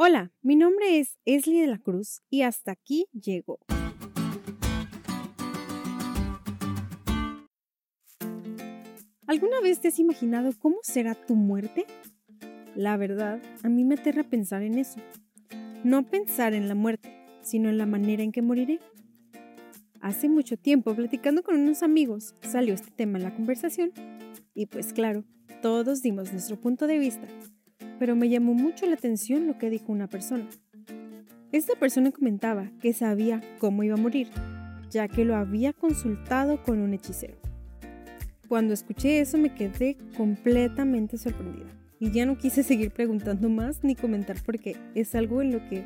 Hola, mi nombre es Esli de la Cruz y hasta aquí llego. ¿Alguna vez te has imaginado cómo será tu muerte? La verdad, a mí me aterra pensar en eso. No pensar en la muerte, sino en la manera en que moriré. Hace mucho tiempo, platicando con unos amigos, salió este tema en la conversación y pues claro, todos dimos nuestro punto de vista pero me llamó mucho la atención lo que dijo una persona. Esta persona comentaba que sabía cómo iba a morir, ya que lo había consultado con un hechicero. Cuando escuché eso me quedé completamente sorprendida y ya no quise seguir preguntando más ni comentar porque es algo en lo que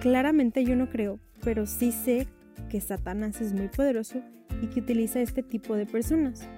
claramente yo no creo, pero sí sé que Satanás es muy poderoso y que utiliza este tipo de personas.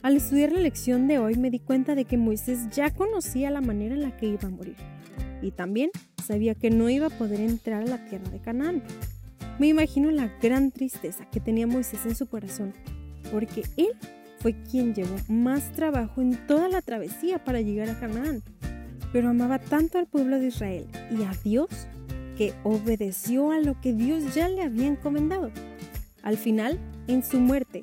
Al estudiar la lección de hoy me di cuenta de que Moisés ya conocía la manera en la que iba a morir y también sabía que no iba a poder entrar a la tierra de Canaán. Me imagino la gran tristeza que tenía Moisés en su corazón, porque él fue quien llevó más trabajo en toda la travesía para llegar a Canaán, pero amaba tanto al pueblo de Israel y a Dios que obedeció a lo que Dios ya le había encomendado. Al final, en su muerte,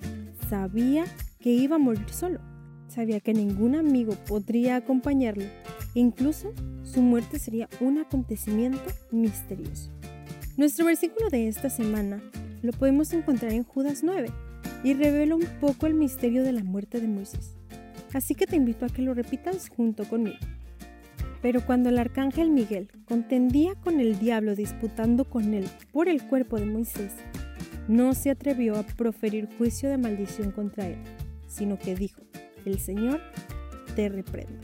sabía que iba a morir solo. Sabía que ningún amigo podría acompañarlo e incluso su muerte sería un acontecimiento misterioso. Nuestro versículo de esta semana lo podemos encontrar en Judas 9 y revela un poco el misterio de la muerte de Moisés. Así que te invito a que lo repitas junto conmigo. Pero cuando el arcángel Miguel contendía con el diablo disputando con él por el cuerpo de Moisés, no se atrevió a proferir juicio de maldición contra él sino que dijo, el Señor te reprende.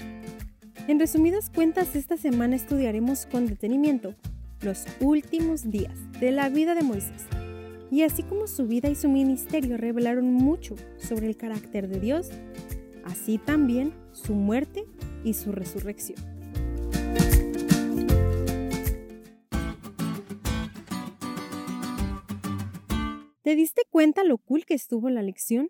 En resumidas cuentas, esta semana estudiaremos con detenimiento los últimos días de la vida de Moisés. Y así como su vida y su ministerio revelaron mucho sobre el carácter de Dios, así también su muerte y su resurrección. ¿Te diste cuenta lo cool que estuvo la lección?